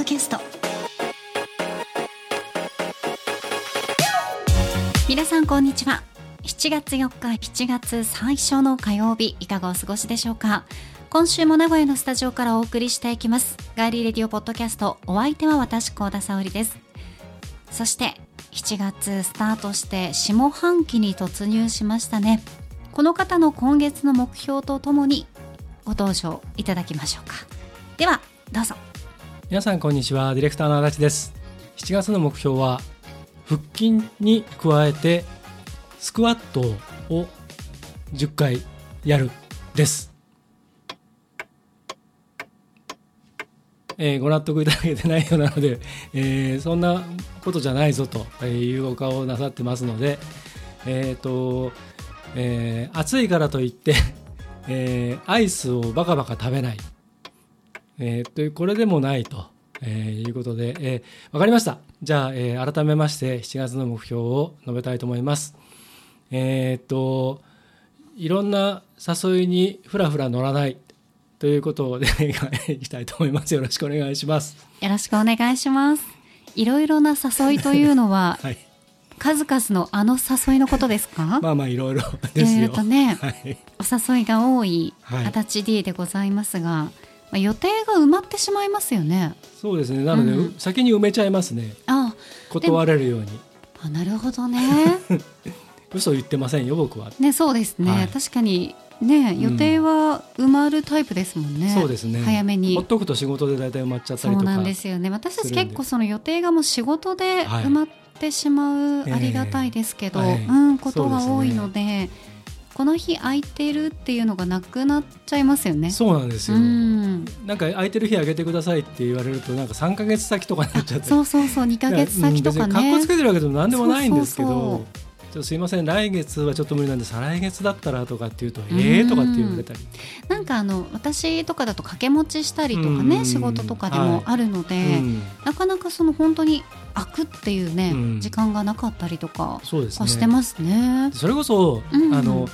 ドキャスト。皆さんこんにちは。7月4日7月最初の火曜日いかがお過ごしでしょうか？今週も名古屋のスタジオからお送りしていきます。ガーリーレディオポッドキャストお相手は私高田沙織です。そして7月スタートして下半期に突入しましたね。この方の今月の目標とともにご登場いただきましょうか。ではどうぞ。皆さんこんにちは。ディレクターの足立です。7月の目標は腹筋に加えてスクワットを10回やるです、えーご納得いただけてないようなので、えーそんなことじゃないぞというお顔をなさってますのでえっ、と、えー暑いからといって、えーアイスをバカバカ食べない。えーというこれでもないと、えーいうことで、えーわかりました。じゃあ、えー改めまして7月の目標を述べたいと思います。えーっといろんな誘いにふらふら乗らないということでいきたいと思います。よろしくお願いします。よろしくお願いしますいろいろな誘いというのは はい。数々のあの誘いのことですか、まあまあいろいろですよ。えーとねはい。お誘いが多いはい足立 D でございますが、まあ、予定が埋まってしまいますよねそうですね。なので、うん先に埋めちゃいますね。あ断れるように。あなるほどね 嘘言ってませんよ僕は。ねそうですね、はい確かにね予定は埋まるタイプですもんね、そうですね。早めにほっとくと仕事で大体埋まっちゃったりとか。そうなんですよね私たち結構その予定がもう仕事ではい埋まってしまうありがたいですけど、ええはいうんことが多いのでこの日空いてるっていうのがなくなっちゃいますよね。そうなんですよ。うん。なんか空いてる日あげてくださいって言われるとなんか3か月先とかになっちゃって。そうそうそう2ヶ月先とかね。格好つけてるわけでも何でもないんですけど。そうそうそうちょすいません来月はちょっと無理なんで再来月だったらとかって言うとええー、とかって言われたり。なんかあの私とかだと掛け持ちしたりとかね、うん。仕事とかでもあるので、うん。なかなかその本当に開くっていうね、うん。時間がなかったりとかしてねますね。それこそ、うん。あの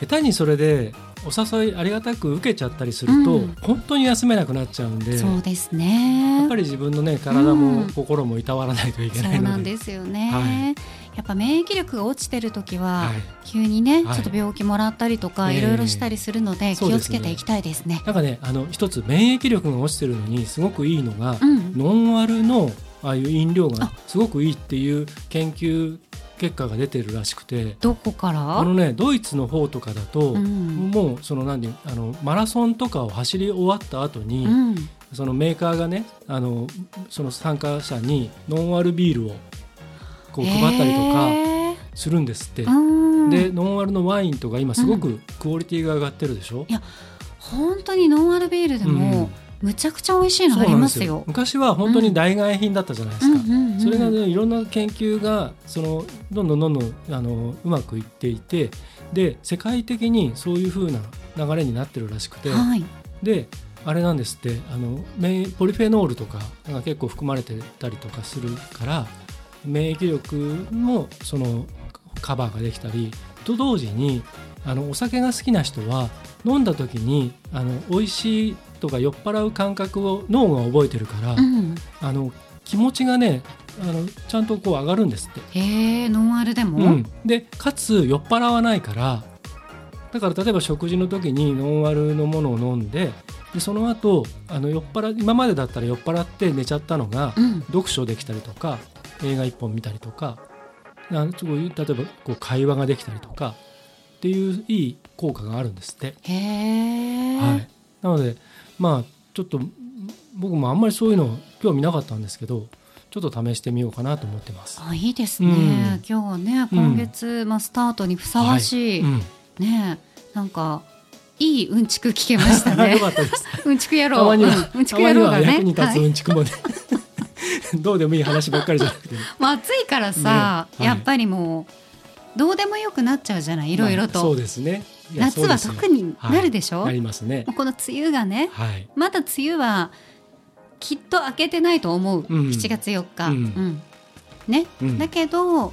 下手にそれでお誘いありがたく受けちゃったりすると、うん。本当に休めなくなっちゃうんでそうですね。やっぱり自分のね体もうん。心もいたわらないといけないので。そうなんですよね、はいやっぱ免疫力が落ちてる時は、はい。急にね、はい。ちょっと病気もらったりとか、ええ。いろいろしたりするので気をつけていきたいですね。なんかねあの一つ免疫力が落ちてるのにすごくいいのが、うん、ノンアルのああいう飲料があ。すごくいいっていう研究結果が出てるらしくて。どこから？あのねドイツの方とかだと、うん。もうその何あのマラソンとかを走り終わった後に、うん、そのメーカーがねあのその参加者にノンアルビールをこう配ったりとかへするんですって。ーうん。でノンアルのワインとか今すごくクオリティが上がってるでしょ、本当にノンアルビールでも、むちゃくちゃ美味しいのありますよ。昔は本当に代替品だったじゃないですか、うん。うんうんそれが、ね、いろんな研究がそのどんどんどんどんあのうまくいっていてで世界的にそういう風な流れになってるらしくて、はい、であれなんですってあの免ポリフェノールとかが結構含まれてたりとかするから免疫力もそのカバーができたりと同時にあのお酒が好きな人は飲んだ時にあの美味しいとか酔っ払う感覚を脳が覚えてるから、うん、あの気持ちがねあのちゃんとこう上がるんですって。へえノンアルでも、うん、でかつ酔っ払わないからだから例えば食事の時にノンアルのものを飲んででその後あの酔っ払今までだったら酔っ払って寝ちゃったのが、うん。読書できたりとか映画一本見たりとかあのすごい例えばこう会話ができたりとかっていういい効果があるんですって。へえ、はい、なのでまあちょっと僕もあんまりそういうの興味なかったんですけどちょっと試してみようかなと思ってます。あいいですね、うん。今日はね今月、まあ、スタートにふさわしい、うん。ねなんかいいうんちく聞けましたね。よかったです。うんちく野郎。たまには、うんうんちく野郎がね。役に立つはいうんちくもね、どうでもいい話ばっかりじゃなくて。ね、まあ暑いからさ、ねはい。やっぱりもうどうでもよくなっちゃうじゃない？いろいろと、まあそうですね。夏は特になるでしょ、はい。なりますね。この梅雨がねはい。まだ梅雨はきっと明けてないと思う、うん。7月4日、うん。うん。ね、うん。だけど、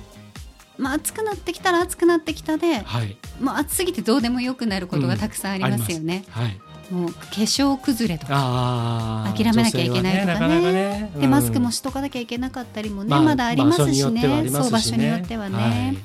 まあ、暑くなってきたら暑くなってきたで、はい。まあ、暑すぎてどうでもよくなることがたくさんありますよね。はい。もう化粧崩れとかあ諦めなきゃいけないとかね。女性はなかなかね。でマスクもししとかなきゃいけなかったりもね、まだありますしね。そう場所によってはね、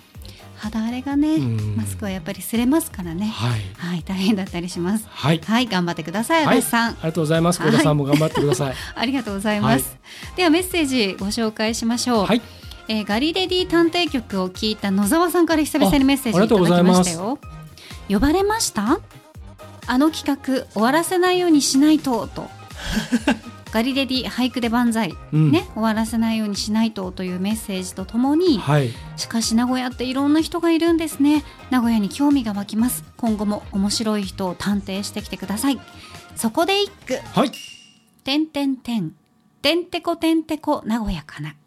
肌荒れがね、うん。マスクはやっぱり擦れますからね、はい。はい大変だったりします。はい。はい頑張ってくださいはい。足立さん、ありがとうございます。小田さんも頑張ってください。ありがとうございます、ではメッセージご紹介しましょう、はい。えーガリレディ探偵局を聞いた野沢さんから久々にメッセージいただきましたよ。呼ばれました？あの企画終わらせないようにしないとと。ガリレディ俳句で万歳、うん。ね終わらせないようにしないとというメッセージとともにはい。しかし名古屋っていろんな人がいるんですね。名古屋に興味が湧きます。今後も面白い人を探偵してきてください。そこで一句。はい。てんてんてん。てんてこてんてこ名古屋かな。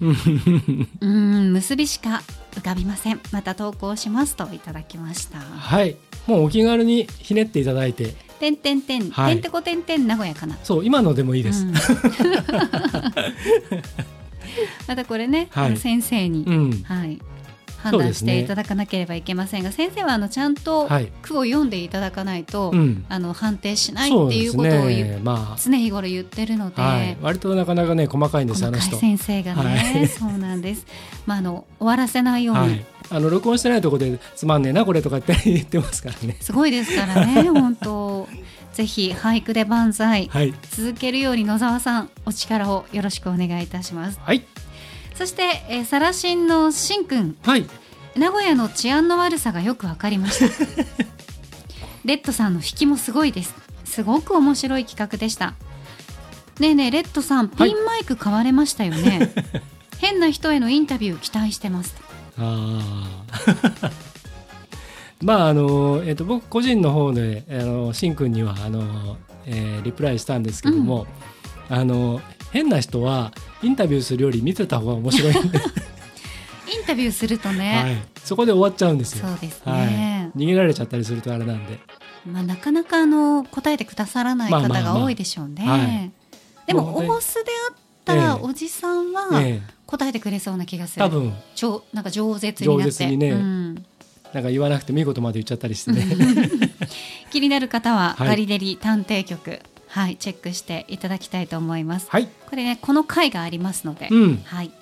うーん結びしか浮かびません。また投稿しますといただきました。はい。もうお気軽にひねっていただいて、てんてんてん、はい。てんてこてんてん名古屋かな。そう今のでもいいです。うん。またこれね、はい。先生に、うん。はい、判断していただかなければいけませんが、先生はあのちゃんとはい句を読んでいただかないと、うん。あの判定しないっていうことをね。ま常日頃言ってるので、あ、はい。割となかなかね細かいんですあ細。先生がね、はいそうなんです。まああの終わらせないように、はい。あの録音してないところでつまんねえなこれとかって 言ってますからね。すごいですからね 本当ぜひ俳句で万歳はい。続けるように野沢さんお力をよろしくお願いいたしますはい。そして、えー、サラシンのしんくんはい。名古屋の治安の悪さがよくわかりました。レッドさんの引きもすごいです。すごく面白い企画でした。ねえねえレッドさんピンマイク買われましたよね、変な人へのインタビュー期待してます。あ あ。まああのえっ、と僕個人の方であのしんくんにはあの、えーリプライしたんですけども、あの変な人はインタビューするより見てた方が面白いんで、インタビューするとね、はい、そこで終わっちゃうんですよ。そうですはね、い、逃げられちゃったりするとあれなんで。まあ、なかなかあの答えてくださらない方まあまあまあ。が多いでしょうね、はい。でももう本当に大須であったらええ。おじさんはええ。答えてくれそうな気がする、多分。超なんか饒舌になって。にね。うん。なんか言わなくてもいいことまで言っちゃったりしてね。気になる方は、はい。ガリデリ探偵局はいチェックしていただきたいと思いますはい。これねこの回がありますので、うん。はい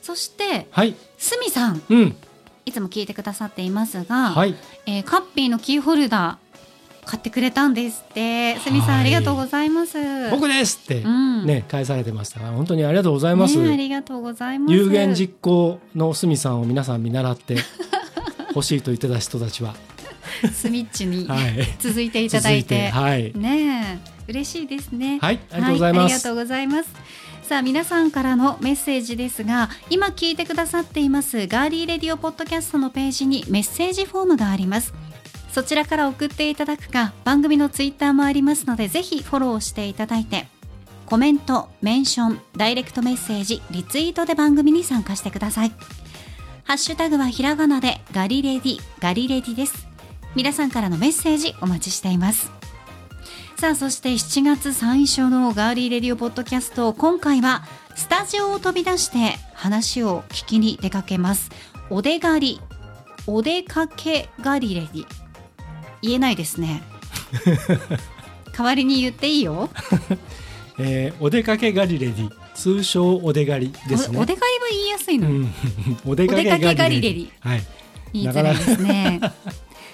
そしてはい。すみさんうん。いつも聞いてくださっていますが、はい。えーカッピーのキーホルダー買ってくれたんですってすみさん、はいありがとうございます僕ですって、うんね返されてました。本当にありがとうございます。ねありがとうございます有言実行のすみさんを皆さん見習って 欲しいと言ってた人たちは、スミッチにはい、続いていただいて、はい、ねえ嬉しいですね。はい、ありがとうございます。はありがとうございます。さあ皆さんからのメッセージですが今聞いてくださっていますガーリーレディオポッドキャストのページにメッセージフォームがあります。そちらから送っていただくか番組のツイッターもありますのでぜひフォローしていただいてコメント、メンション、ダイレクトメッセージ、リツイートで番組に参加してください。ハッシュタグはひらがなでガリレディ、ガリレディです。皆さんからのメッセージお待ちしていますさあそして7月最初のガーリーレディオポッドキャスト今回はスタジオを飛び出して話を聞きに出かけます。お出がり。お出かけガリレディ言えないですね。代わりに言っていいよ、えーお出かけガリレディ、通称お出がりですね。おお出がりは言いやすいの、うん、お出かけガガリレディ。はい、言いづらいですね。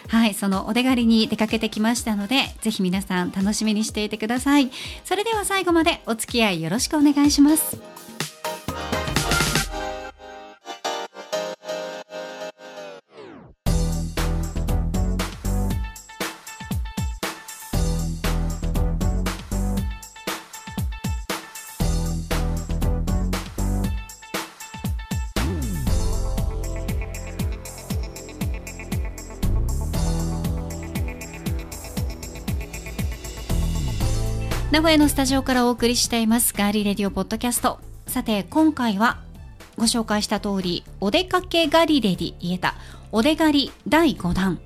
はい、そのお出がりに出かけてきましたので、ぜひ皆さん楽しみにしていてください。それでは最後までお付き合いよろしくお願いします。名古屋のスタジオからお送りしていますガーリーレディオポッドキャストさて今回はご紹介した通りお出かけガリレディ言えたお出がり第5弾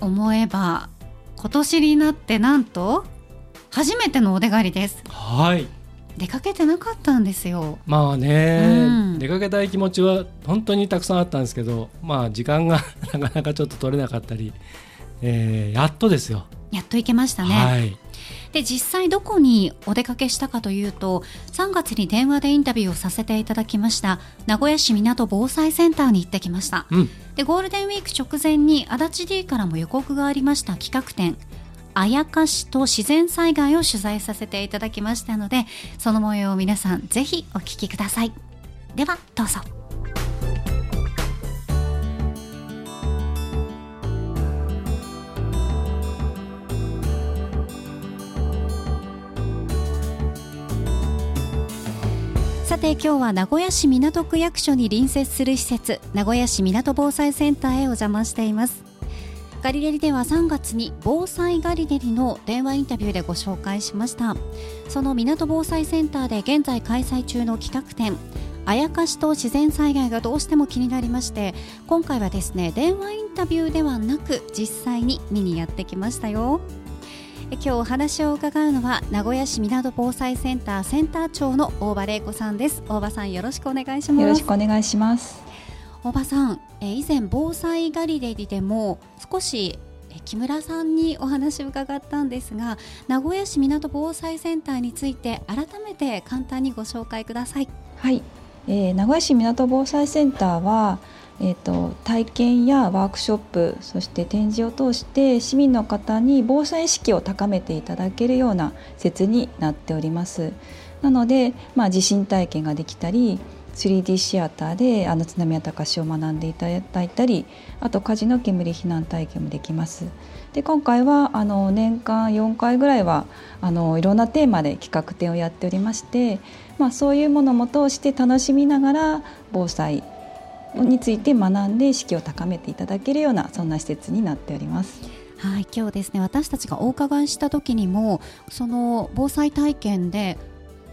思えば今年になってなんと初めてのお出がりですはい。出かけてなかったんですよまあね、うん出かけたい気持ちは本当にたくさんあったんですけど、まあ時間が なかなかちょっと取れなかったり、えーやっとですよ。やっと行けましたね。はいで実際どこにお出かけしたかというと3月に電話でインタビューをさせていただきました名古屋市港防災センターに行ってきました、うん。でゴールデンウィーク直前に足立 D からも予告がありました企画展。あやかしと自然災害を取材させていただきましたのでその模様を皆さんぜひお聞きください。ではどうぞさて今日は名古屋市港区役所に隣接する施設名古屋市港防災センターへお邪魔しています。ガリレリでは3月に防災ガリレリの電話インタビューでご紹介しました。その港防災センターで現在開催中の企画展あやかしと自然災害がどうしても気になりまして今回はですね電話インタビューではなく実際に見にやってきましたよ。今日お話を伺うのは名古屋市港防災センターセンター長の大場玲子さんです。大場さんよろしくお願いします。よろしくお願いします。大場さんえ以前防災ガリレリでも少しえ木村さんにお話を伺ったんですが名古屋市港防災センターについて改めて簡単にご紹介ください。はい、えー名古屋市港防災センターは、えー、と体験やワークショップそして展示を通して市民の方に防災意識を高めていただけるような施設になっております。なので、まあ、地震体験ができたり 3D シアターであの津波や高潮を学んでいただいたりあと火事の煙避難体験もできます。で今回はあの年間4回ぐらいはあのいろんなテーマで企画展をやっておりまして、まあ、そういうものも通して楽しみながら防災について学んで意識を高めていただけるようなそんな施設になっております。はい今日ですね私たちがお伺いした時にもその防災体験で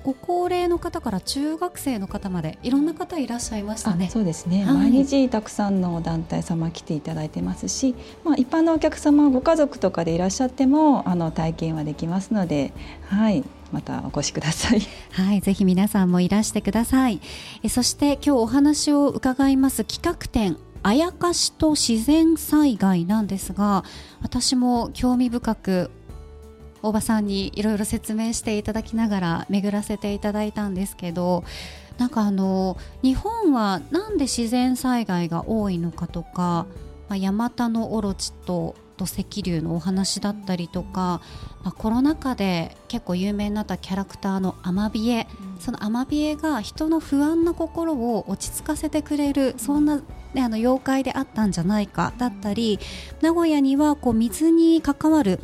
ご高齢の方から中学生の方までいろんな方いらっしゃいましたね。あそうですね、はい。毎日たくさんの団体様来ていただいてますし、まあ、一般のお客様ご家族とかでいらっしゃってもあの体験はできますので、はい、またお越しください。はい、ぜひ皆さんもいらしてください。えそして今日お話を伺います企画展あやかしと自然災害なんですが、私も興味深く大場さんにいろいろ説明していただきながら巡らせていただいたんですけど、なんかあの日本はなんで自然災害が多いのかとか、まあ、ヤマタノオロチと土石流のお話だったりとか、まあ、コロナ禍で結構有名になったキャラクターのアマビエ、そのアマビエが人の不安な心を落ち着かせてくれるそんな、ね、あの妖怪であったんじゃないかだったり名古屋にはこう水に関わる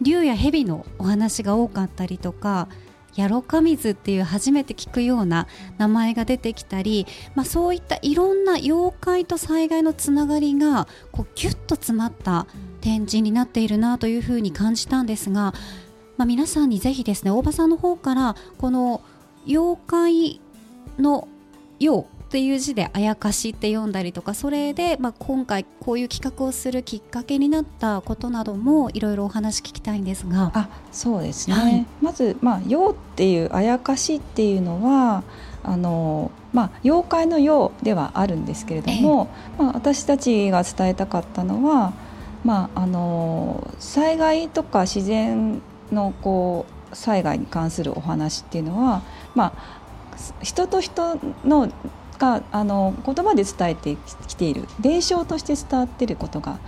竜や蛇のお話が多かったりとかヤロカミズっていう初めて聞くような名前が出てきたり、まあ、そういったいろんな妖怪と災害のつながりがこうギュッと詰まった展示になっているなというふうに感じたんですが、まあ、皆さんにぜひですね大場さんの方からこの妖怪の「妖」っていう字で「あやかし」って読んだりとかそれで、まあ、今回こういう企画をするきっかけになったことなどもいろいろお話聞きたいんですが。あそうですね、はい。まず、まあ「陽」っていうあやかしっていうのはあの、まあ、妖怪の陽ではあるんですけれども、まあ、私たちが伝えたかったのは、まあ、あの災害とか自然のこう災害に関するお話っていうのは、まあ、人と人のがあの言葉で伝えてきている伝承として伝わっていることが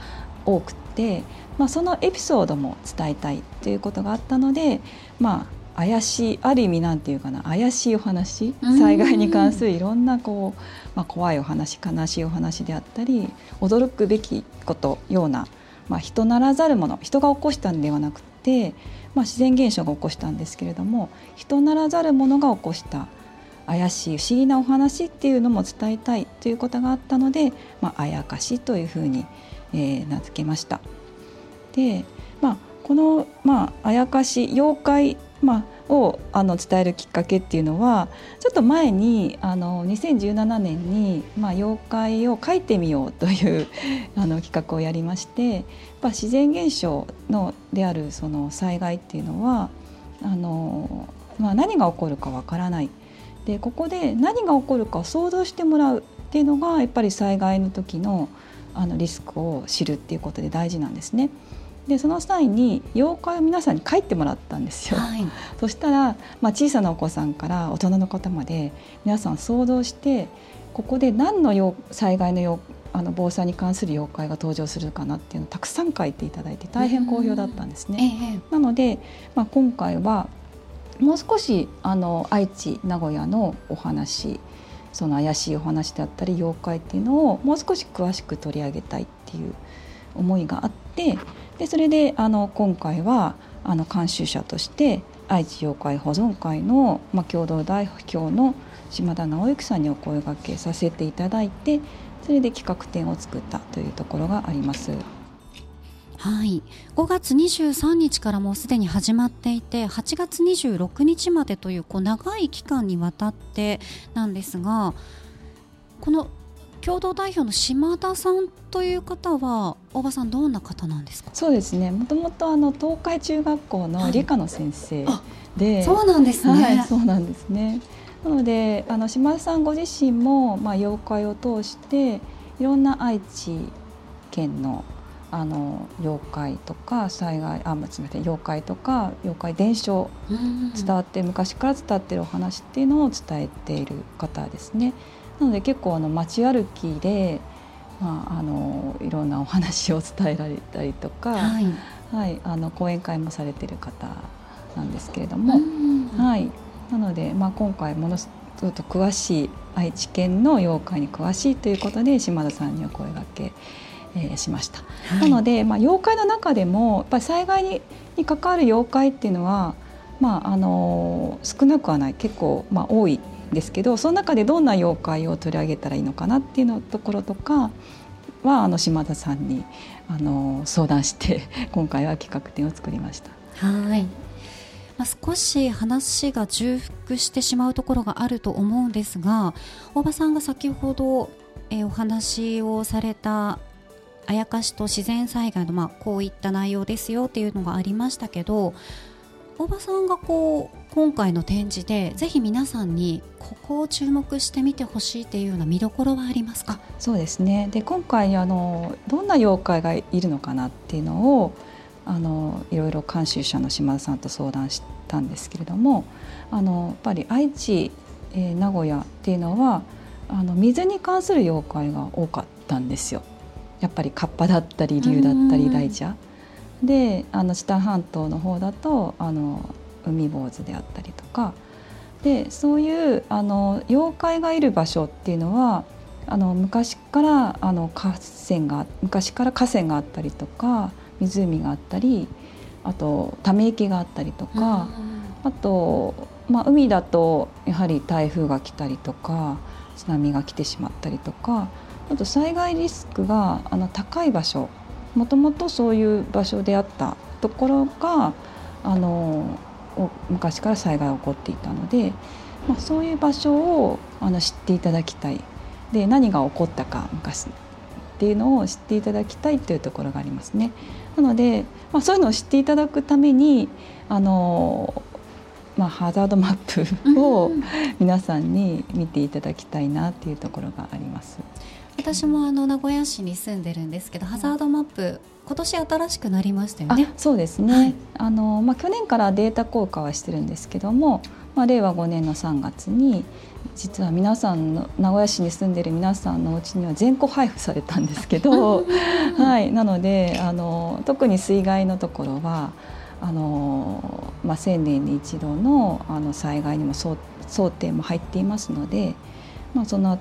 多くて、まあ、そのエピソードも伝えたいということがあったので、まあ、怪しいある意味なんていうかな怪しいお話うん。災害に関するいろんなこう、まあ、怖いお話悲しいお話であったり驚くべきことような、まあ、人ならざるもの人が起こしたんではなくて、まあ、自然現象が起こしたんですけれども人ならざるものが起こした怪しい不思議なお話っていうのも伝えたいということがあったので、まあ、あやかしというふうに、えー名付けました。で、まあ、この、まあ、あやかし妖怪、まあ、をあの伝えるきっかけっていうのはちょっと前にあの2017年に、まあ、妖怪を描いてみようという あの企画をやりましてやっぱ自然現象のであるその災害っていうのはあの、まあ、何が起こるかわからないでここで何が起こるかを想像してもらうっていうのがやっぱり災害の時のあのリスクを知るっていうことで大事なんですね。でその際に妖怪を皆さんに書いてもらったんですよ。はい、そしたら、まあ、小さなお子さんから大人の方まで皆さん想像してここで何の災害のあの防災に関する妖怪が登場するかなっていうのをたくさん書いていただいて大変好評だったんですね。なので、まあ、今回はもう少しあの愛知名古屋のお話その怪しいお話であったり妖怪っていうのをもう少し詳しく取り上げたいっていう思いがあってでそれであの今回はあの監修者として愛知妖怪保存会の、まあ、共同代表の島田直之さんにお声がけさせていただいてそれで企画展を作ったというところがあります。はい、5月23日からもうすでに始まっていて8月26日までというこう長い期間にわたってなんですがこの共同代表の島田さんという方は大場さんどんな方なんですか？そうですね。もともとあの東海中学校の理科の先生で、はい、そうなんですね、はい、そうなんですね。なのであの島田さんご自身も、まあ、妖怪を通していろんな愛知県のあの妖怪とか災害あすみません妖怪とか妖怪伝承伝わって昔から伝わっているお話っていうのを伝えている方ですね。なので結構あの街歩きで、まあ、あのいろんなお話を伝えられたりとか、はい、はい、あの講演会もされている方なんですけれども、はい、なので、まあ、今回ものすごく詳しい愛知県の妖怪に詳しいということで島田さんにお声がけえー、しました。はい、なので、まあ、妖怪の中でもやっぱり災害にに関わる妖怪っていうのは、まああのー、少なくはない。結構、まあ、多いんですけどその中でどんな妖怪を取り上げたらいいのかなっていうのところとかはあの島田さんにあの相談して 今回は企画展を作りました。はいまあ、少し話が重複してしまうところがあると思うんですが大場さんが先ほど、え、お話をされたあやかしと自然災害の、まあ、こういった内容ですよっていうのがありましたけど大場さんがこう今回の展示でぜひ皆さんにここを注目してみてほしいっていうような見どころはありますか？そうですね。で今回あのどんな妖怪がいるのかなっていうのをあのいろいろ監修者の島田さんと相談したんですけれどもあのやっぱり愛知、えー、名古屋っていうのはあの水に関する妖怪が多かったんですよ。やっぱりカッパだったり竜だったり大蛇であの知多半島の方だとあの海坊主であったりとか。でそういうあの妖怪がいる場所っていうのはあの昔からあの河川が昔から河川があったりとか湖があったりあとため池があったりとか、あと、まあ、海だとやはり台風が来たりとか津波が来てしまったりとかあと災害リスクがあの高い場所もともとそういう場所であったところがあの昔から災害が起こっていたので、まあ、そういう場所をあの知っていただきたいで何が起こったか昔っていうのを知っていただきたいというところがありますね。なので、まあ、そういうのを知っていただくためにあのまあ、ハザードマップを皆さんに見ていただきたいなっていうところがあります。私もあの名古屋市に住んでるんですけどハザードマップ今年新しくなりましたよね。そうですね。はい、あのまあ去年からデータ公開はしてるんですけども、まあ令和5年の3月に実は皆さんの名古屋市に住んでる皆さんのお家には全個配布されたんですけど、はい。なのであの特に水害のところは。あのまあ、1000年に一度のあの災害にも想定も入っていますので、まあ、その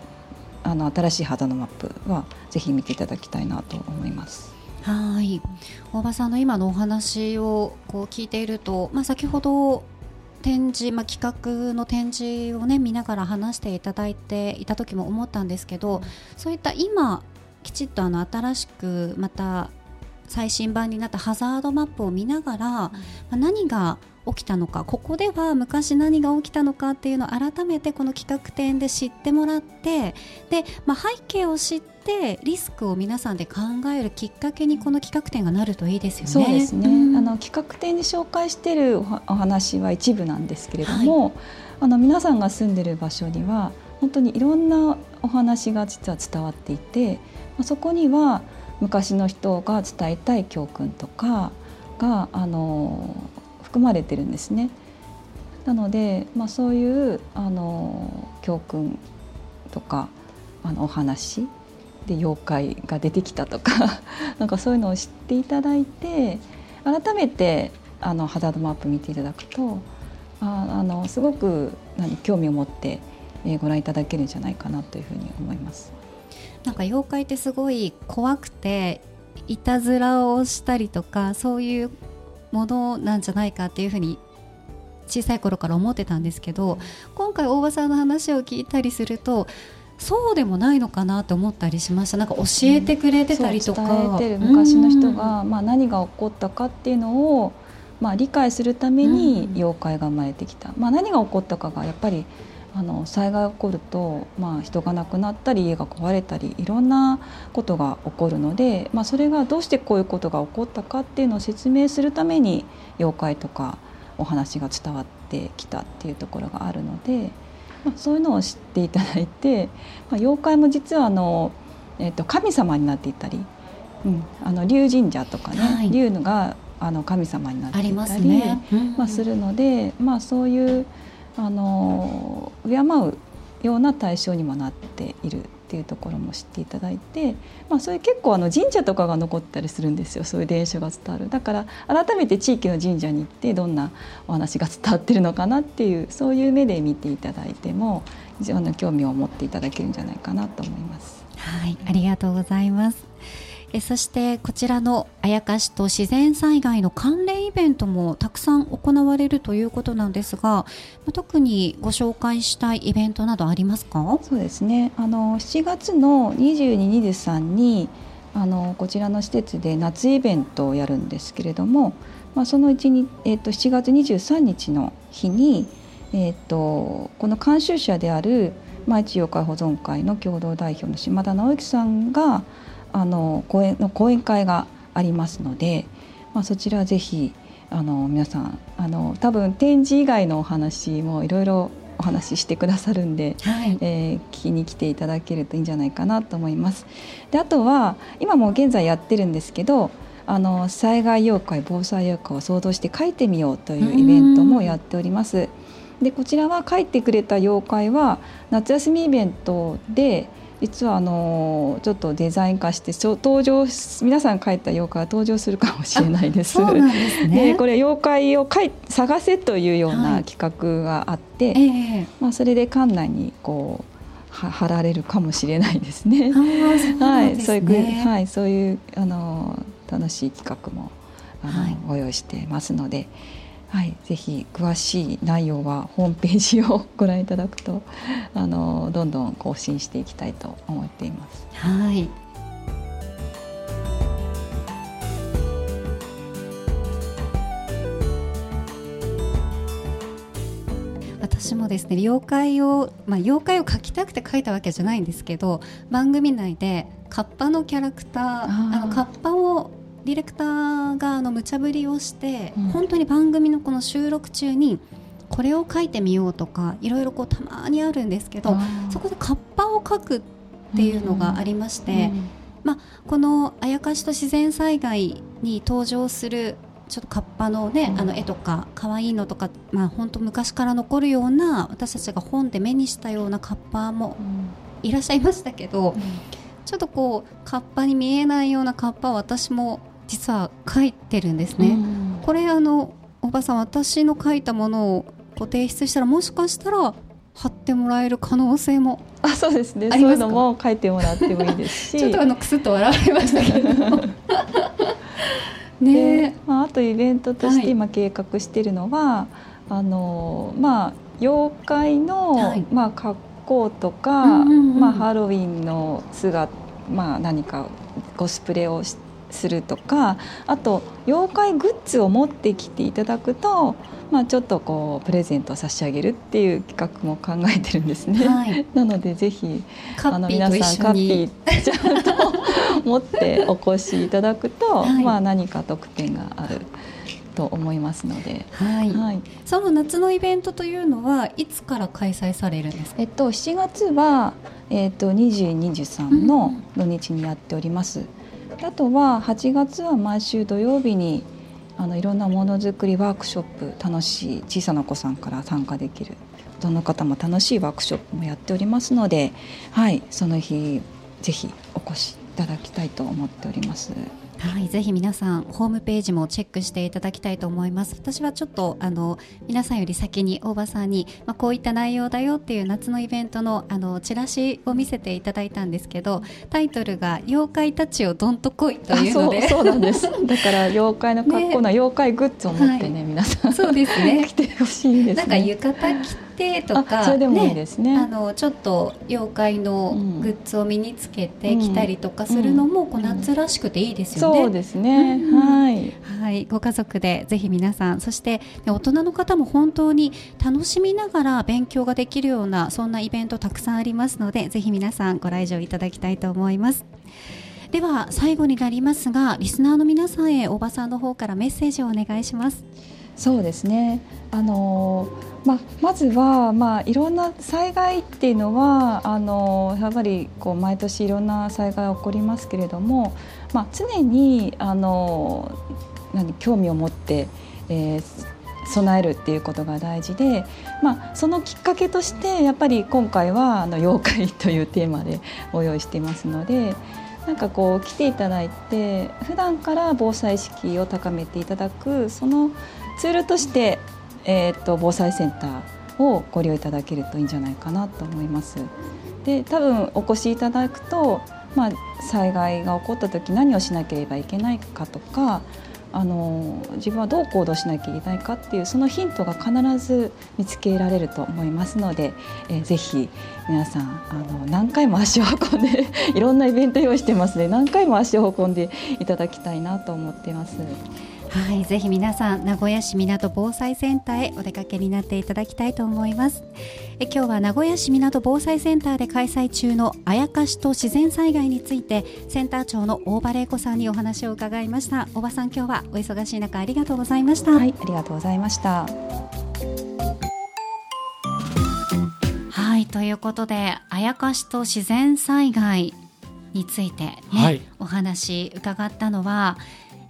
あの新しい肌のマップはぜひ見ていただきたいなと思います。はい大場さんの今のお話をこう聞いていると、まあ、先ほど展示、まあ、企画の展示を、ね、見ながら話していただいていた時も思ったんですけどそういった今きちっとあの新しくまた最新版になったハザードマップを見ながら、まあ、何が起きたのかここでは昔何が起きたのかっていうのを改めてこの企画展で知ってもらってで、まあ、背景を知ってリスクを皆さんで考えるきっかけにこの企画展がなるといいですよね。そうですね、うん、あの企画展に紹介しているお話は一部なんですけれども、はい、あの皆さんが住んでる場所には本当にいろんなお話が実は伝わっていてそこには昔の人が伝えたい教訓とかがあの含まれてるんですね。なので、まあ、そういうあの教訓とかあのお話で妖怪が出てきたとか なんかそういうのを知っていただいて改めてあのハザードマップ見ていただくとああのすごく何興味を持って、え、ご覧いただけるんじゃないかなというふうに思います。なんか妖怪ってすごい怖くていたずらをしたりとかそういうものなんじゃないかっていうふうに小さい頃から思ってたんですけど今回大場さんの話を聞いたりするとそうでもないのかなと思ったりしました。なんか教えてくれてたりとか、うん、伝えてる昔の人が、まあ、何が起こったかっていうのを、まあ、理解するために妖怪が生まれてきた、まあ、何が起こったかがやっぱりあの災害が起こると、まあ、人が亡くなったり家が壊れたりいろんなことが起こるので、まあ、それがどうしてこういうことが起こったかっていうのを説明するために妖怪とかお話が伝わってきたっていうところがあるので、まあ、そういうのを知っていただいて、まあ、妖怪も実はあの、えー、と神様になっていたり、うん、あの竜神社とかね、はい、竜があの神様になっていたり、ね。うん、まあ、するので、まあ、そういうあの敬うような対象にもなっているっていうところも知っていただいて、まあ、それ結構あの神社とかが残ったりするんですよ。そういう伝承が伝わる。だから改めて地域の神社に行ってどんなお話が伝わってるのかなっていうそういう目で見ていただいても非常に興味を持っていただけるんじゃないかなと思います。はいありがとうございます。そしてこちらのあやかしと自然災害の関連イベントもたくさん行われるということなんですが特にご紹介したいイベントなどありますか？そうですね。あの7月の22、23にあのこちらの施設で夏イベントをやるんですけれども、まあ、そのうちに、えーと、7月23日の日に、えーと、この監修者である愛知妖怪保存会の共同代表の島田直之さんがあの講演の講演会がありますので、まあ、そちらぜひあの皆さんあの多分展示以外のお話もいろいろお話ししてくださるんで、はい、えー、聞きに来ていただけるといいんじゃないかなと思います。であとは今も現在やってるんですけどあの災害妖怪防災妖怪を想像して書いてみようというイベントもやっております。でこちらは書いてくれた妖怪は夏休みイベントで実はあのちょっとデザイン化して登場皆さん書いた妖怪が登場するかもしれないです。そうなんですね。これ妖怪をい探せというような企画があって、はいえー、まあそれで館内にこうは貼られるかもしれないですね。はい、そういうはいそういうあの楽しい企画もあの、はい、ご用意してますので。はい、ぜひ詳しい内容はホームページをご覧いただくとあのどんどん更新していきたいと思っています。はい私もですね妖怪を、まあ、妖怪を描きたくて描いたわけじゃないんですけど番組内でカッパのキャラクターあのカッパをディレクターがあの無茶ぶりをして、うん、本当に番組のこの収録中にこれを書いてみようとかいろいろこうたまにあるんですけどそこでカッパを描くっていうのがありまして、うんうん、まあ、この「あやかしと自然災害」に登場するちょっとカッパのね、あの絵とか可愛いのとか、まあ、本当昔から残るような私たちが本で目にしたようなカッパもいらっしゃいましたけど、ちょっとこうカッパに見えないようなカッパを私も実は書いてるんですね。これあのおばさん私の書いたものをご提出したらもしかしたら貼ってもらえる可能性もあそうですね。そういうのも書いてもらってもいいですし。ちょっとあのくすっと笑われましたけど。ね。まあ、あとイベントとして今計画しているのは、はい、あのまあ妖怪の、はい、まあ格好とか、うんうんうん、まあハロウィンの姿まあ何かコスプレをしてするとかあと妖怪グッズを持ってきていただくと、まあ、ちょっとこうプレゼントを差し上げるっていう企画も考えてるんですね。はい、なのでぜひあの皆さんカッピーちゃんと持ってお越しいただくと、はい、まあ、何か特典がある。と思いますので、はい、はい、その夏のイベントというのはいつから開催されるんですか？えっと7月はえっと20、23の土日にやっております。うんあとは8月は毎週土曜日にあのいろんなものづくりワークショップ楽しい小さなお子さんから参加できるどの方も楽しいワークショップもやっておりますので、はい、その日ぜひお越しいただきたいと思っております。はい、ぜひ皆さんホームページもチェックしていただきたいと思います。私はちょっとあの皆さんより先に大場さんにまあ、こういった内容だよっていう夏のイベントのあのチラシを見せていただいたんですけど、タイトルが妖怪たちをどんと来いというので、そうなんです。だから妖怪の格好な妖怪グッズを持ってね、ね皆さん。そうですね。来てほしいです、ね、なんか浴衣着てとか、ね、ね、あのちょっと妖怪のグッズを身につけて着たりとかするのも、こう夏らしくていいですよね。そうですね、はい、はい、ご家族でぜひ皆さんそして大人の方も本当に楽しみながら勉強ができるようなそんなイベントたくさんありますのでぜひ皆さんご来場いただきたいと思います。では最後になりますがリスナーの皆さんへおばさんの方からメッセージをお願いします。そうですねあのまあ、まずは、まあ、いろんな災害っていうのはあのやっぱりこう毎年いろんな災害が起こりますけれども、まあ、常にあの何興味を持って、えー、備えるっていうことが大事で、まあ、そのきっかけとしてやっぱり今回はあの妖怪というテーマで ご用意していますので。なんかこう来ていただいて普段から防災意識を高めていただくそのツールとして、えーと、防災センターをご利用いただけるといいんじゃないかなと思います。で多分お越しいただくと、まあ、災害が起こった時何をしなければいけないかとかあの自分はどう行動しなきゃいけないかっていうそのヒントが必ず見つけられると思いますので、えー、ぜひ皆さんあの何回も足を運んで いろんなイベント用意してますので何回も足を運んでいただきたいなと思ってます。はい、ぜひ皆さん名古屋市港防災センターへお出かけになっていただきたいと思います。え今日は名古屋市港防災センターで開催中のあやかしと自然災害についてセンター長の大場玲子さんにお話を伺いました。大場さん今日はお忙しい中ありがとうございました。はいありがとうございました。はいということであやかしと自然災害についてね、はい、お話伺ったのは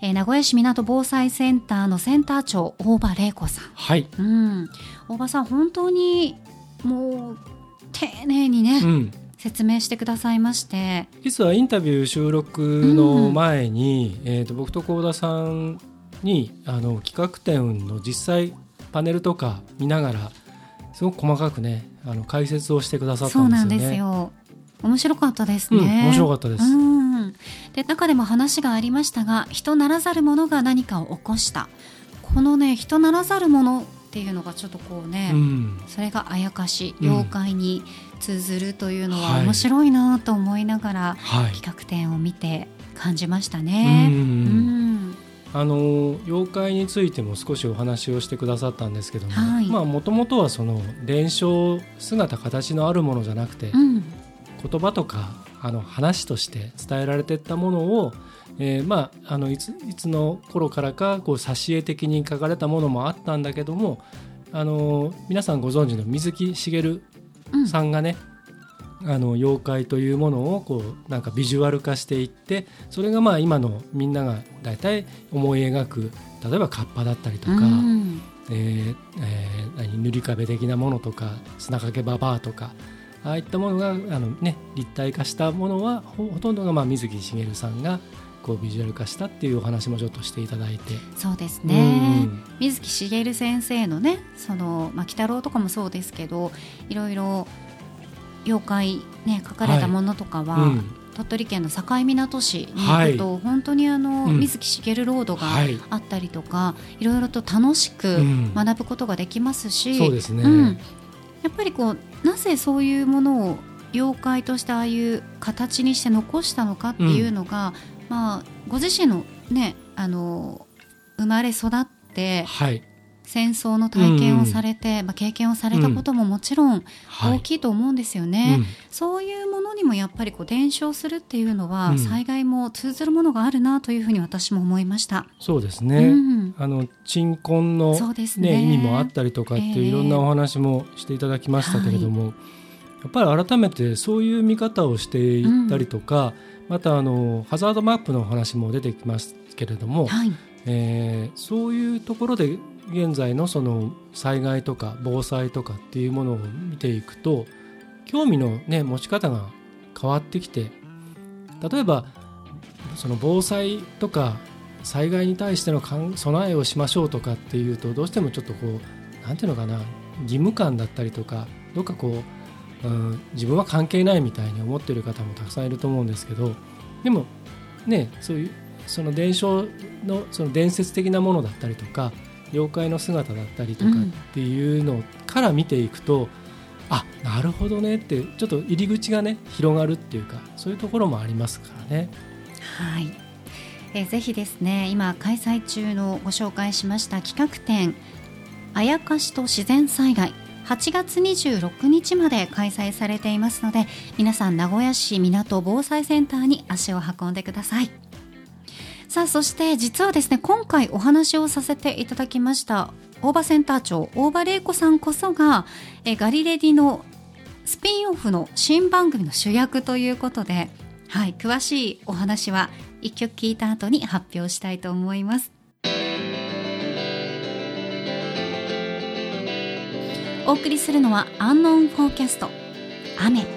えー、名古屋市港防災センターのセンター長大場玲子さん、はい、うん、大場さん本当にもう丁寧にね、うん、説明してくださいまして。実はインタビュー収録の前に、うん、えーと、僕と幸田さんにあの企画展の実際パネルとか見ながらすごく細かくねあの解説をしてくださったんですよね。そうなんですよ。面白かったですね。うん、面白かったです。で中でも話がありましたが人ならざる者が何かを起こした。このね人ならざる者っていうのがちょっとこうね、うん、それがあやかし妖怪に通ずるというのは面白いなと思いながら、はい、企画展を見て感じましたね。あの妖怪についても少しお話をしてくださったんですけども、はい、まあもともとはその伝承姿形のあるものじゃなくて、うん、言葉とかあの話として伝えられていったものを、えー、まああのいついつの頃からかこう挿絵的に書かれたものもあったんだけどもあの皆さんご存知の水木しげるさんがね、うん、あの妖怪というものをこうなんかビジュアル化していってそれがまあ今のみんなが大体思い描く例えばカッパだったりとか、うん、えーえー、塗り壁的なものとか砂かけババアとかああいったものがあの、ね、立体化したものはほとんどがまあ水木しげるさんがこうビジュアル化したっていうお話もちょっとしていただいて。そうですね、うん、水木しげる先生のねその、まあ、鬼太郎とかもそうですけどいろいろ妖怪、ね、書かれたものとかは、はい。うん、鳥取県の境港市に行くと、はい、本当にあの、うん、水木しげるロードがあったりとか、はい、いろいろと楽しく学ぶことができますし、そうですね、やっぱりこうなぜそういうものを妖怪としてああいう形にして残したのかっていうのが、うん、まあ、ご自身のねあの生まれ育って、はい、戦争の体験をされて、うん、まあ、経験をされたことももちろん大きいと思うんですよね、はいうん、そういうものにもやっぱりこう伝承するっていうのは、災害も通ずるものがあるなというふうに私も思いました。そうですね、あの鎮魂のね、ね意味もあったりとかっていういろんなお話もしていただきましたけれども、えーやっぱり改めてそういう見方をしていったりとか、うん、またあのハザードマップのお話も出てきますけれども、はい、えー、そういうところで現在のその災害とか防災とかっていうものを見ていくと興味の、ね、持ち方が変わってきて例えばその防災とか災害に対しての備えをしましょうとかっていうとどうしてもちょっとこう何ていうのかな義務感だったりとかどっかこう、うん、自分は関係ないみたいに思ってる方もたくさんいると思うんですけどでもねそういうその伝承のその伝説的なものだったりとか妖怪の姿だったりとかっていうのから見ていくと、うん、あなるほどねってちょっと入り口がね広がるっていうかそういうところもありますからね。はいえぜひですね今開催中のご紹介しました企画展「あやかしと自然災害」8月26日まで開催されていますので皆さん名古屋市港防災センターに足を運んでくださいさあそして実はですね今回お話をさせていただきました大場センター長大場玲子さんこそがえガリレディのスピンオフの新番組の主役ということで、はい、詳しいお話は一曲聴いた後に発表したいと思います。お送りするのはアンノンフォーキャスト雨。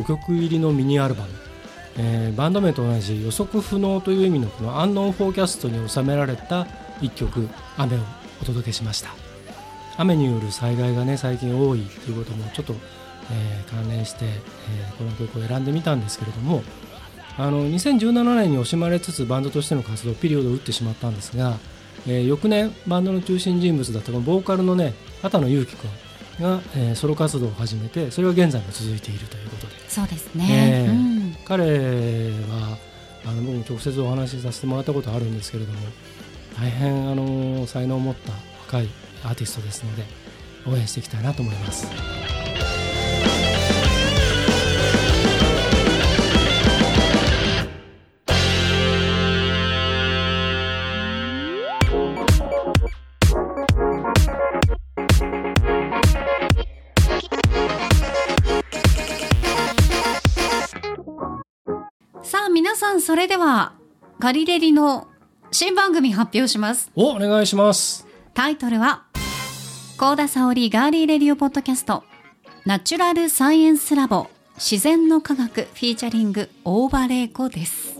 5曲入りのミニアルバム、えー、バンド名と同じ予測不能という意味のこのアンノンフォーキャストに収められた1曲「雨」をお届けしました。雨による災害がね最近多いということもちょっと、えー、関連して、えー、この曲を選んでみたんですけれどもあの2017年に惜しまれつつバンドとしての活動ピリオドを打ってしまったんですが、えー、翌年バンドの中心人物だったこのボーカルのね畑野裕樹君が、えー、ソロ活動を始めてそれが現在も続いているということそうですね、えーうん、彼はあの僕も直接お話しさせてもらったことあるんですけれども大変あの才能を持った若いアーティストですので応援していきたいなと思います。さん、それでは、ガリレディの新番組発表します。お、お願いします。タイトルは、高田沙織ガーリーレディオポッドキャスト、ナチュラルサイエンスラボ、自然の科学フィーチャリング、大場玲子です。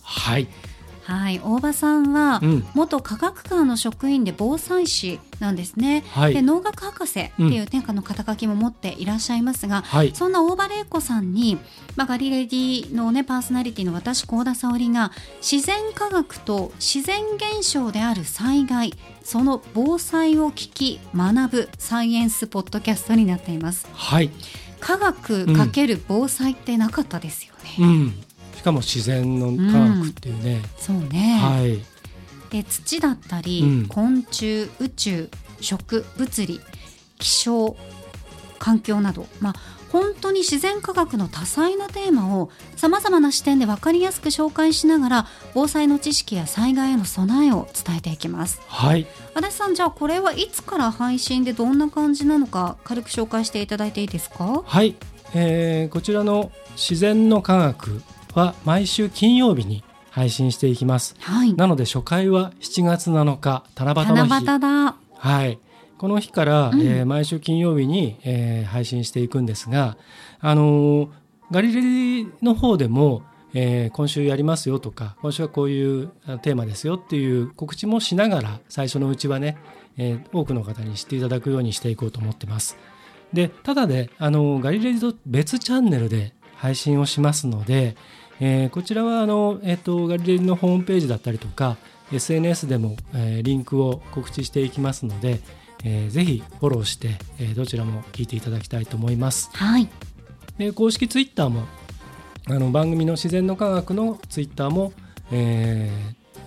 はい。はい、大場さんは、元科学館の職員で防災士なんですね、はい、で農学博士っていう天下の肩書きも持っていらっしゃいますが、はい、そんな大場玲子さんに、まあ、ガリレディの、ね、パーソナリティの私幸田沙織が自然科学と自然現象である災害その防災を聞き学ぶサイエンスポッドキャストになっています。はい。科学かける防災ってなかったですよね。うんしかも自然の科学っていうね、うん、そうね、はい、で土だったり、うん、昆虫宇宙食物理気象環境など、まあ、本当に自然科学の多彩なテーマをさまざまな視点で分かりやすく紹介しながら防災の知識や災害への備えを伝えていきます。はい。足立さんじゃあこれはいつから配信でどんな感じなのか軽く紹介していただいていいですか？はい、えー、こちらの自然の科学は毎週金曜日に配信していきます、はい、なので初回は7月7日七夕の日。だ。はい。この日から、うん、えー、毎週金曜日に、えー、配信していくんですがあのー、ガリレリの方でもえー、今週やりますよとか今週はこういうテーマですよっていう告知もしながら最初のうちはね、えー、多くの方に知っていただくようにしていこうと思ってます。でただであのガリレリと別チャンネルで配信をしますので、えー、こちらはあの、えーと、ガリレリのホームページだったりとか SNS でも、えー、リンクを告知していきますので、えー、ぜひフォローして、えー、どちらも聞いていただきたいと思います。はい、で公式ツイッターもあの番組の自然の科学のツイッターも、え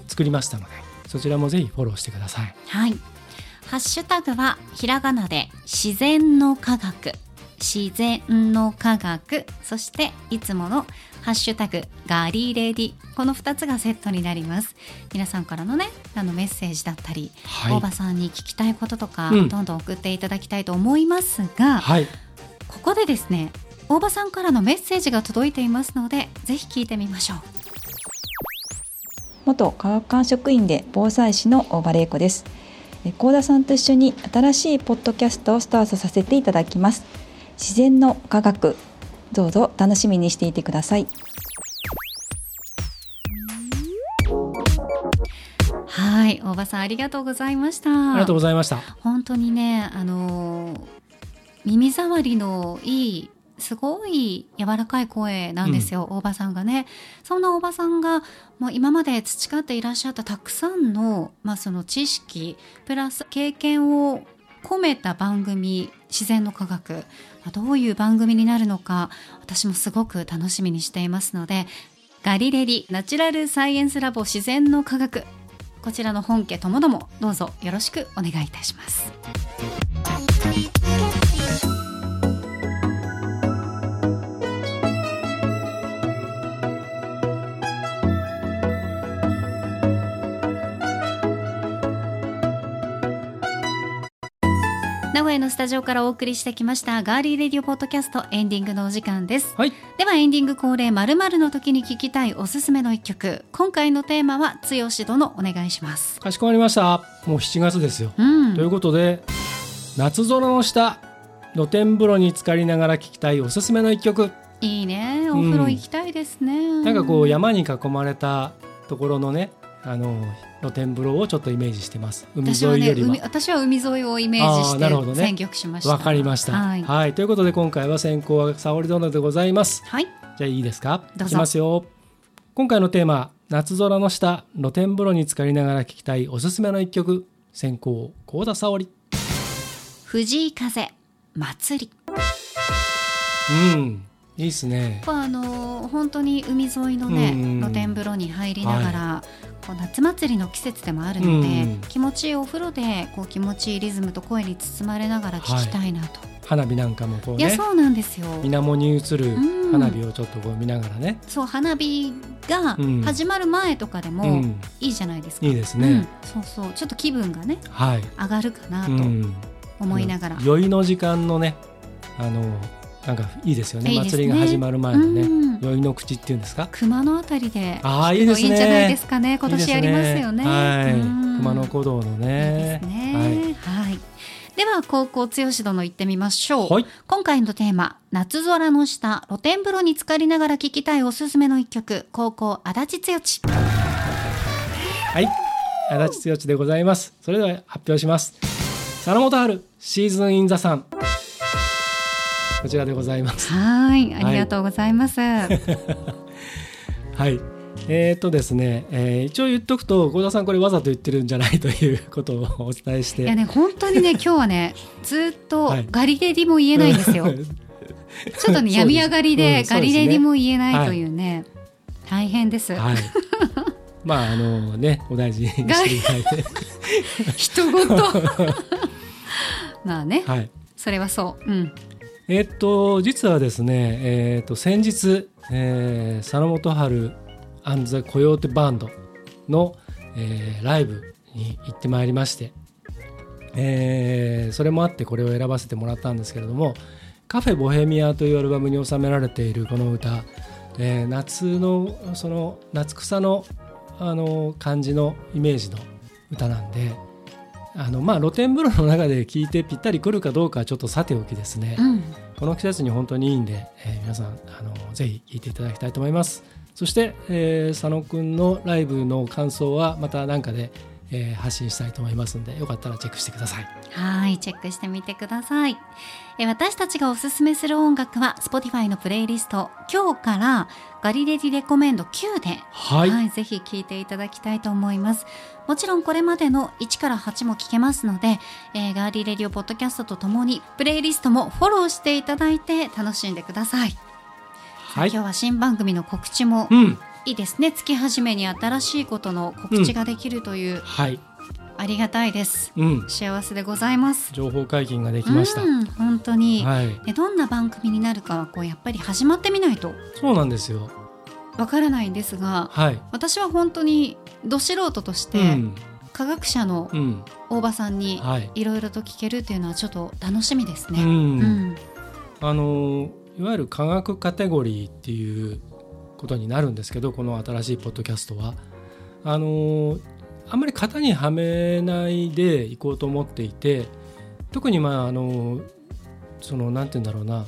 ー、作りましたのでそちらもぜひフォローしてください。はい。ハッシュタグはひらがなで自然の科学自然の科学そしていつものハッシュタグガリレディこの2つがセットになります。皆さんからのねあのメッセージだったり、はい、大場さんに聞きたいこととか、うん、どんどん送っていただきたいと思いますが、はい、ここでですね大場さんからのメッセージが届いていますのでぜひ聞いてみましょう。元科学館職員で防災士の大場玲子です。高田さんと一緒に新しいポッドキャストをスタートさせていただきます自然の科学。どうぞ楽しみにしていてください。はい大場さんありがとうございました。ありがとうございました。本当にねあの耳障りのいいすごい柔らかい声なんですよ、うん、大場さんがね。そんな大場さんがもう今まで培っていらっしゃったたくさんの,、まあその知識プラス経験を込めた番組自然の科学どういう番組になるのか私もすごく楽しみにしていますのでガリレリナチュラルサイエンスラボ自然の科学こちらの本家ともどもどうぞよろしくお願いいたします。名名古屋のスタジオからお送りしてきましたガーリーレディオポッドキャストエンディングのお時間です。はい。ではエンディング恒例まるの時に聞きたいおすすめの一曲。今回のテーマは剛殿お願いします。かしこまりました。もう7月ですよ、うん。ということで夏空の下露天風呂に浸かりながら聴きたいおすすめの一曲。いいね。お風呂行きたいですね、なんかこう山に囲まれたところのねあの露天風呂をちょっとイメージしてます。海私はね沿いよりは。海私は海沿いをイメージしあーなるほどね。て選曲しました。わかりました、ははい。い、ということで今回は先行は沙織殿でございます。はい。じゃあいいですか？どうぞ。いきますよ。今回のテーマ夏空の下露天風呂に浸かりながら聴きたいおすすめの一曲。先行幸田沙織。藤井風祭り。うん。いいっすね。こうあの本当に海沿いのね、うん露天風呂に入りながら、こう夏祭りの季節でもあるので、うん。気持ちいいお風呂でこう気持ちいいリズムと声に包まれながら聴きたいなと、花火なんかもこうね。いやそうなんですよ。水面に映るうん。花火をちょっとこう見ながらね、そう花火がうん。始まる前とかでうもん、いいじゃないですか、いいですね、うん。そうそう。ちょっと気分がねはい、上がるかなとうん、思いながら、酔いの時間のねあのなんかいいですよね。ね。祭りが始まる前のね、うん。の口っていうんですか？熊のあたりでああいいですね。いいんじゃないですかね。今年やりますよね。はい、うん。熊野古道のいいねですね。はい、では高校剛殿行ってみましょう、はい。今回のテーマ夏空の下露天風呂に浸かりながら聴きたいおすすめの一曲。高校足立剛。はい。足立剛でございます。それでは発表します。佐野元春シーズンインザさんこちらでございます。はいありがとうございます、はい。えーとですね、えー一応言っとくと幸田さんこれわざと言ってるんじゃないということをお伝えして。いやね本当にね 今日はねずっとはい。ガリレディも言えないんですよ、ちょっとね病み上がりうんでガリレディも言えないというね、大変です、はい。まああのねお大事にしていただいて。人ごと。まあね、はい。それはそう。うんえっと実はですね、えっと先日、えー、佐野元春アンザコヨーテバンドの、えーライブに行ってまいりまして、えーそれもあってこれを選ばせてもらったんですけれども「カフェボヘミア」というアルバムに収められているこの歌、えー夏のその夏草のあの感じのイメージの歌なんであのまあ露天風呂の中で聴いてぴったりくるかどうかはちょっとさておきですね、うん。この季節に本当にいいんで、えー皆さんあのぜひ聴いていただきたいと思います。そして、えー佐野くんのライブの感想はまた何かで、えー発信したいと思いますんでよかったらチェックしてください。はい、チェックしてみてください。え私たちがおすすめする音楽は Spotify のプレイリスト今日からガリレディレコメンド9で、はいぜひ聴いていただきたいと思います。もちろんこれまでの1から8も聞けますので、えーガーリレディオポッドキャストとともにプレイリストもフォローしていただいて楽しんでください。はい今日は新番組の告知もうんいいですね。月始めに新しいことの告知ができるという、はいありがたいです。うん。幸せでございます。情報解禁ができました、うん、本当に、はい。でどんな番組になるかはこうやっぱり始まってみないと。そうなんですよ。わからないんですがはい。私は本当にど素人として、うん。科学者のうん。大場さんにはい。いろいろと聞けるっていうのはちょっと楽しみですね。うん、うん。あのいわゆる科学カテゴリーっていうことになるんですけどこの新しいポッドキャストは。あのあんまり型にはめないでいこうと思っていて特にまああのそのなんて言うんだろうな。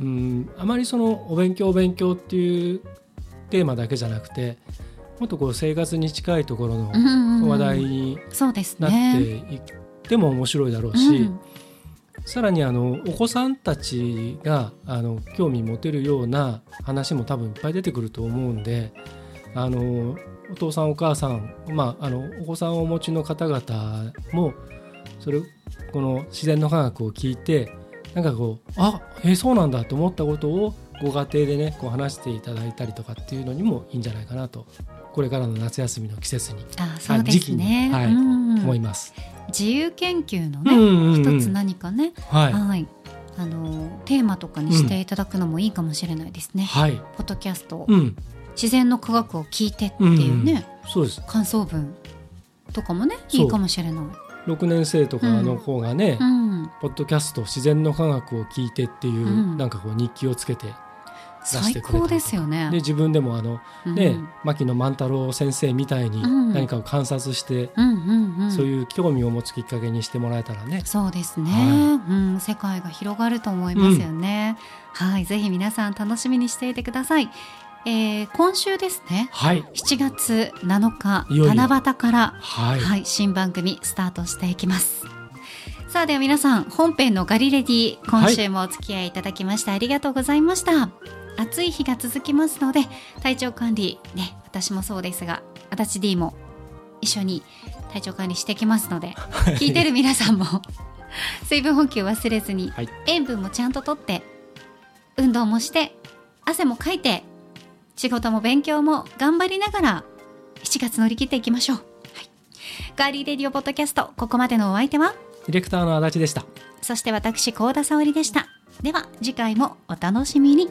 うんあまりそのお勉強お勉強っていうテーマだけじゃなくてもっとこう生活に近いところの話題にそうですなってね。いっても面白いだろううし、ん。さらにあのお子さんたちがあの興味持てるような話も多分いっぱい出てくると思うんであのお父さんお母さん、まあ、あのお子さんをお持ちの方々もそれこの自然の科学を聞いてなんかこうあえそうなんだと思ったことをご家庭でねこう話していただいたりとかっていうのにもいいんじゃないかなと。これからの夏休みの季節にあそうで時期すね。にはいうん。思います。自由研究のうんね、うんうん。一つ何かね、はい、はい、あのテーマとかにしていただくのもいいかもしれないですね。はい。ポッドキャスト、うん、自然の科学を聞いてっていうね、そうです。感想文とかもねいいかもしれない。6年生とかの子がね、うん、ポッドキャスト自然の科学を聞いてっていう、うん。なんかこう日記をつけて出し最てくれたりとか。高ですよね。で自分でもあの、ねうん。牧野万太郎先生みたいにうん。何かを観察して、うんうんうん、そういう興味を持つきっかけにしてもらえたらね、そうですね、はうん、世界が広がると思いますよね、はい。ぜひ皆さん楽しみにしていてください、えー今週ですね。はい。7月7日七夕からはい、はい、新番組スタートしていきます。さあでは皆さん本編のガリレディ今週もお付き合いいただきましてありがとうございました、暑い日が続きますので体調管理ね私もそうですが足立 D も一緒に体調管理してきますので聞いてる皆さんも水分補給忘れずに、はい。塩分もちゃんととって運動もして汗もかいて仕事も勉強も頑張りながら7月乗り切っていきましょう、はい、ガーリーレディオポッドキャストここまでのお相手は？ディレクターの足立でした。そして私高田沙織でした。では次回もお楽しみに